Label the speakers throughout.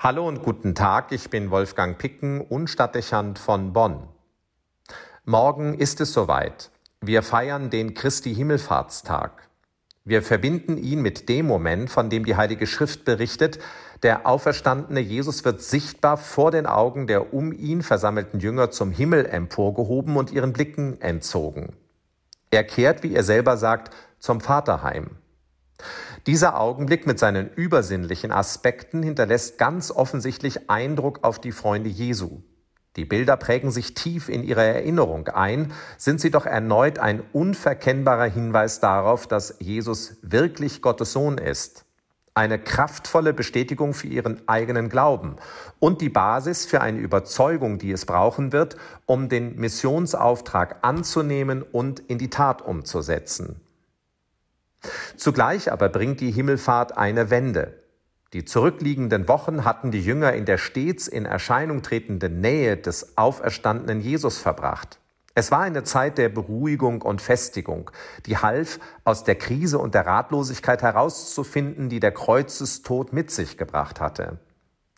Speaker 1: Hallo und guten Tag, ich bin Wolfgang Picken und Stadtdechant von Bonn. Morgen ist es soweit. Wir feiern den Christi Himmelfahrtstag. Wir verbinden ihn mit dem Moment, von dem die Heilige Schrift berichtet, der auferstandene Jesus wird sichtbar vor den Augen der um ihn versammelten Jünger zum Himmel emporgehoben und ihren Blicken entzogen. Er kehrt, wie er selber sagt, zum Vaterheim. Dieser Augenblick mit seinen übersinnlichen Aspekten hinterlässt ganz offensichtlich Eindruck auf die Freunde Jesu. Die Bilder prägen sich tief in ihre Erinnerung ein, sind sie doch erneut ein unverkennbarer Hinweis darauf, dass Jesus wirklich Gottes Sohn ist. Eine kraftvolle Bestätigung für ihren eigenen Glauben und die Basis für eine Überzeugung, die es brauchen wird, um den Missionsauftrag anzunehmen und in die Tat umzusetzen. Zugleich aber bringt die Himmelfahrt eine Wende. Die zurückliegenden Wochen hatten die Jünger in der stets in Erscheinung tretenden Nähe des auferstandenen Jesus verbracht. Es war eine Zeit der Beruhigung und Festigung, die half, aus der Krise und der Ratlosigkeit herauszufinden, die der Kreuzestod mit sich gebracht hatte.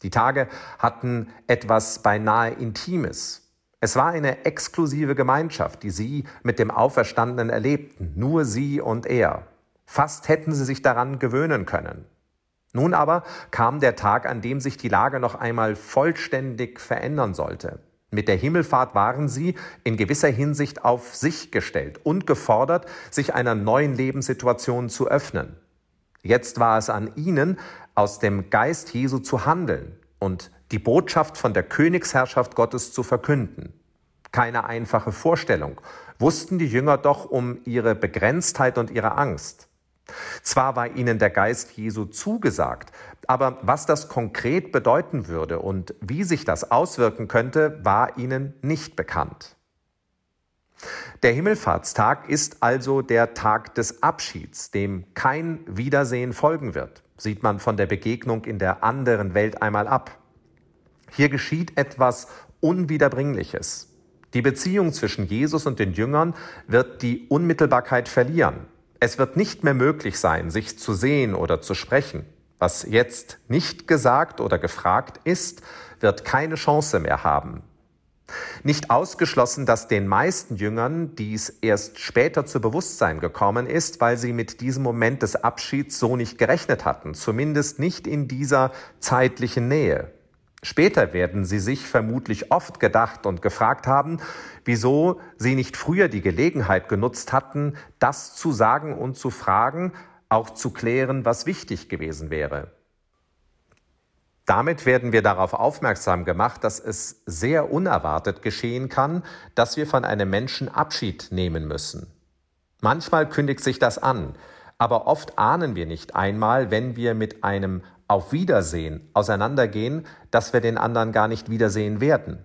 Speaker 1: Die Tage hatten etwas beinahe Intimes. Es war eine exklusive Gemeinschaft, die sie mit dem Auferstandenen erlebten, nur sie und er. Fast hätten sie sich daran gewöhnen können. Nun aber kam der Tag, an dem sich die Lage noch einmal vollständig verändern sollte. Mit der Himmelfahrt waren sie in gewisser Hinsicht auf sich gestellt und gefordert, sich einer neuen Lebenssituation zu öffnen. Jetzt war es an ihnen, aus dem Geist Jesu zu handeln und die Botschaft von der Königsherrschaft Gottes zu verkünden. Keine einfache Vorstellung, wussten die Jünger doch um ihre Begrenztheit und ihre Angst. Zwar war ihnen der Geist Jesu zugesagt, aber was das konkret bedeuten würde und wie sich das auswirken könnte, war ihnen nicht bekannt. Der Himmelfahrtstag ist also der Tag des Abschieds, dem kein Wiedersehen folgen wird, sieht man von der Begegnung in der anderen Welt einmal ab. Hier geschieht etwas Unwiederbringliches. Die Beziehung zwischen Jesus und den Jüngern wird die Unmittelbarkeit verlieren. Es wird nicht mehr möglich sein, sich zu sehen oder zu sprechen. Was jetzt nicht gesagt oder gefragt ist, wird keine Chance mehr haben. Nicht ausgeschlossen, dass den meisten Jüngern dies erst später zu Bewusstsein gekommen ist, weil sie mit diesem Moment des Abschieds so nicht gerechnet hatten, zumindest nicht in dieser zeitlichen Nähe. Später werden sie sich vermutlich oft gedacht und gefragt haben, wieso sie nicht früher die Gelegenheit genutzt hatten, das zu sagen und zu fragen, auch zu klären, was wichtig gewesen wäre. Damit werden wir darauf aufmerksam gemacht, dass es sehr unerwartet geschehen kann, dass wir von einem Menschen Abschied nehmen müssen. Manchmal kündigt sich das an, aber oft ahnen wir nicht einmal, wenn wir mit einem auf Wiedersehen auseinandergehen, dass wir den anderen gar nicht wiedersehen werden.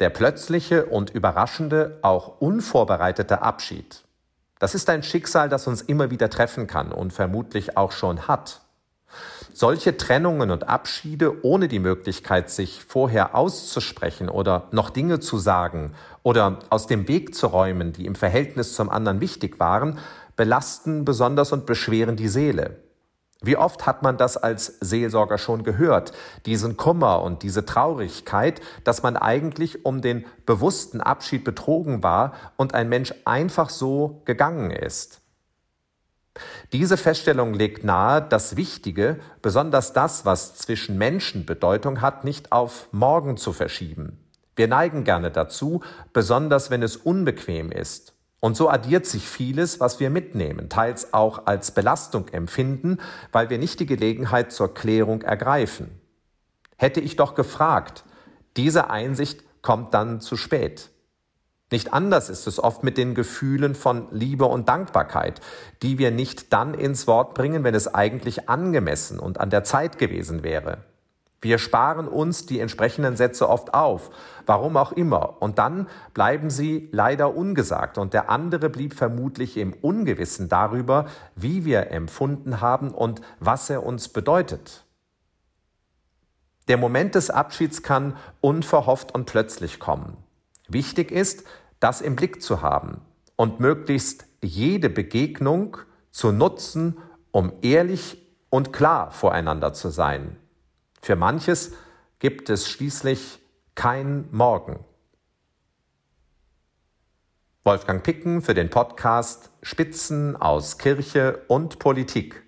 Speaker 1: Der plötzliche und überraschende, auch unvorbereitete Abschied. Das ist ein Schicksal, das uns immer wieder treffen kann und vermutlich auch schon hat. Solche Trennungen und Abschiede ohne die Möglichkeit, sich vorher auszusprechen oder noch Dinge zu sagen oder aus dem Weg zu räumen, die im Verhältnis zum anderen wichtig waren, belasten besonders und beschweren die Seele. Wie oft hat man das als Seelsorger schon gehört, diesen Kummer und diese Traurigkeit, dass man eigentlich um den bewussten Abschied betrogen war und ein Mensch einfach so gegangen ist. Diese Feststellung legt nahe, das Wichtige, besonders das, was zwischen Menschen Bedeutung hat, nicht auf morgen zu verschieben. Wir neigen gerne dazu, besonders wenn es unbequem ist und so addiert sich vieles, was wir mitnehmen, teils auch als Belastung empfinden, weil wir nicht die Gelegenheit zur Klärung ergreifen. Hätte ich doch gefragt, diese Einsicht kommt dann zu spät. Nicht anders ist es oft mit den Gefühlen von Liebe und Dankbarkeit, die wir nicht dann ins Wort bringen, wenn es eigentlich angemessen und an der Zeit gewesen wäre. Wir sparen uns die entsprechenden Sätze oft auf, warum auch immer, und dann bleiben sie leider ungesagt und der andere blieb vermutlich im Ungewissen darüber, wie wir empfunden haben und was er uns bedeutet. Der Moment des Abschieds kann unverhofft und plötzlich kommen. Wichtig ist, das im Blick zu haben und möglichst jede Begegnung zu nutzen, um ehrlich und klar voreinander zu sein Für manches gibt es schließlich kein Morgen. Wolfgang Picken für den Podcast Spitzen aus Kirche und Politik.